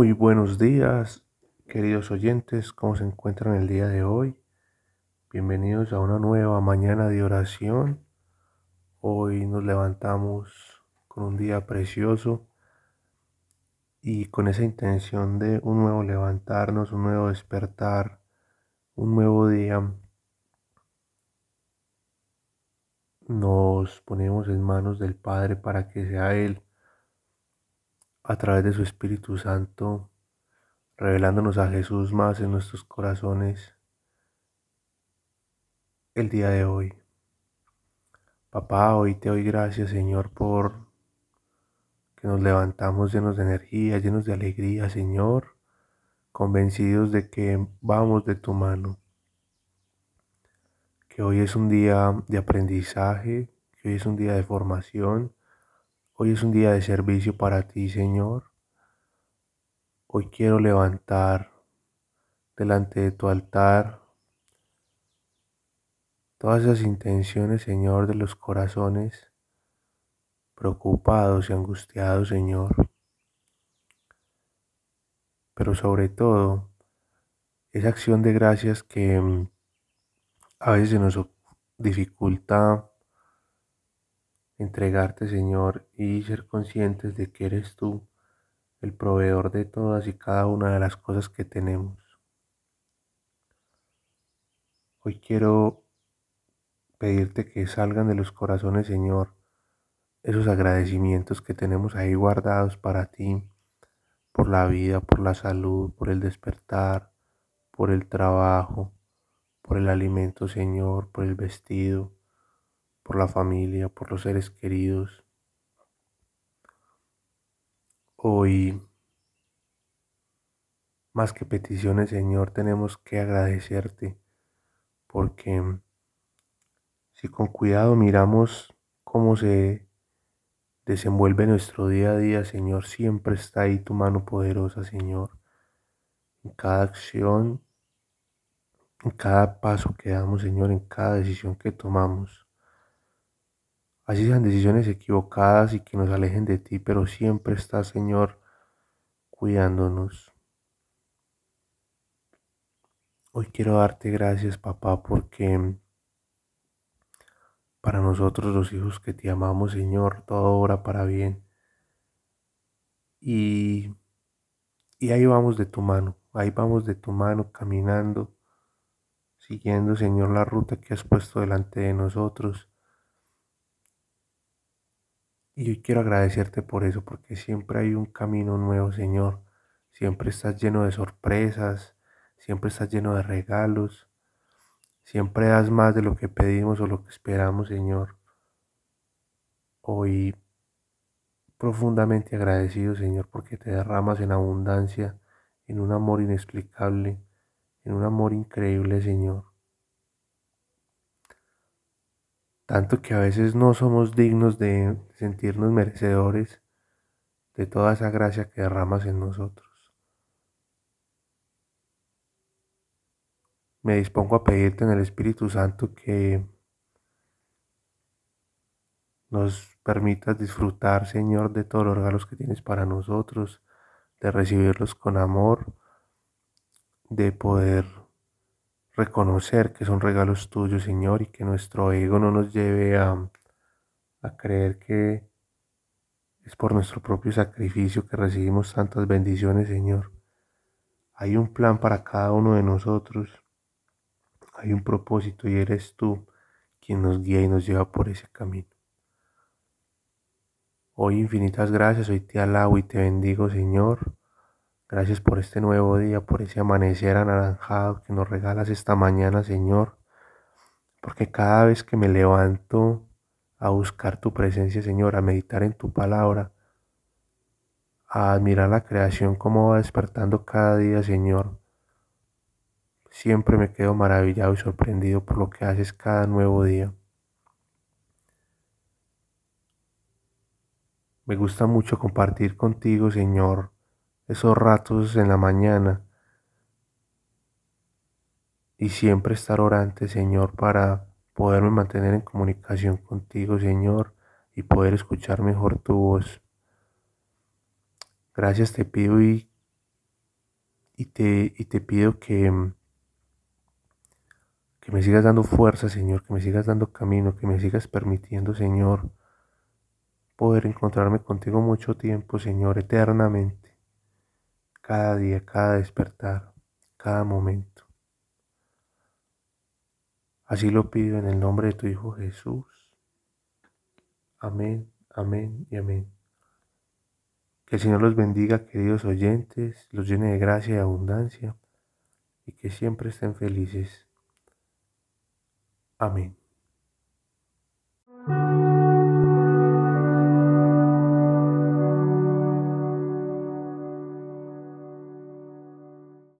Muy buenos días, queridos oyentes, ¿cómo se encuentran el día de hoy? Bienvenidos a una nueva mañana de oración. Hoy nos levantamos con un día precioso y con esa intención de un nuevo levantarnos, un nuevo despertar, un nuevo día. Nos ponemos en manos del Padre para que sea Él a través de su Espíritu Santo, revelándonos a Jesús más en nuestros corazones el día de hoy. Papá, hoy te doy gracias, Señor, por que nos levantamos llenos de energía, llenos de alegría, Señor, convencidos de que vamos de tu mano. Que hoy es un día de aprendizaje, que hoy es un día de formación, Hoy es un día de servicio para ti, Señor. Hoy quiero levantar delante de tu altar todas esas intenciones, Señor, de los corazones preocupados y angustiados, Señor. Pero sobre todo, esa acción de gracias que mm, a veces nos dificulta entregarte, Señor, y ser conscientes de que eres tú el proveedor de todas y cada una de las cosas que tenemos. Hoy quiero pedirte que salgan de los corazones, Señor, esos agradecimientos que tenemos ahí guardados para ti, por la vida, por la salud, por el despertar, por el trabajo, por el alimento, Señor, por el vestido, por la familia, por los seres queridos. Hoy, más que peticiones, Señor, tenemos que agradecerte porque si con cuidado miramos cómo se desenvuelve nuestro día a día, Señor, siempre está ahí tu mano poderosa, Señor. En cada acción, en cada paso que damos, Señor, en cada decisión que tomamos. Así sean decisiones equivocadas y que nos alejen de ti, pero siempre estás, Señor, cuidándonos. Hoy quiero darte gracias, papá, porque para nosotros los hijos que te amamos, Señor, todo obra para bien. Y, y ahí vamos de tu mano, ahí vamos de tu mano caminando, siguiendo, Señor, la ruta que has puesto delante de nosotros y hoy quiero agradecerte por eso, porque siempre hay un camino nuevo, Señor. Siempre estás lleno de sorpresas, siempre estás lleno de regalos. Siempre das más de lo que pedimos o lo que esperamos, Señor. Hoy profundamente agradecido, Señor, porque te derramas en abundancia, en un amor inexplicable, en un amor increíble, Señor. Tanto que a veces no somos dignos de sentirnos merecedores de toda esa gracia que derramas en nosotros. Me dispongo a pedirte en el Espíritu Santo que nos permitas disfrutar, Señor, de todos los regalos que tienes para nosotros, de recibirlos con amor, de poder reconocer que son regalos tuyos, Señor, y que nuestro ego no nos lleve a, creer que es por nuestro propio sacrificio que recibimos tantas bendiciones, Señor. Hay un plan para cada uno de nosotros. Hay un propósito y eres tú quien nos guía y nos lleva por ese camino. Hoy infinitas gracias, hoy te alabo y te bendigo, Señor. Gracias por este nuevo día, por ese amanecer anaranjado que nos regalas esta mañana, Señor. Porque cada vez que me levanto a buscar tu presencia, Señor, a meditar en tu palabra, a admirar la creación, cómo va despertando cada día, Señor, siempre me quedo maravillado y sorprendido por lo que haces cada nuevo día. Me gusta mucho compartir contigo, Señor, esos ratos en la mañana y siempre estar orante, Señor, para poderme mantener en comunicación contigo, Señor, y poder escuchar mejor tu voz. Gracias te pido y y te, y te pido que, que me sigas dando fuerza, Señor, que me sigas dando camino, que me sigas permitiendo, Señor, poder encontrarme contigo mucho tiempo, Señor, eternamente, cada día, cada despertar, cada momento. Así lo pido en el nombre de tu Hijo Jesús. Amén, amén y amén. Que el Señor los bendiga, queridos oyentes, los llene de gracia y abundancia, y que siempre estén felices. Amén.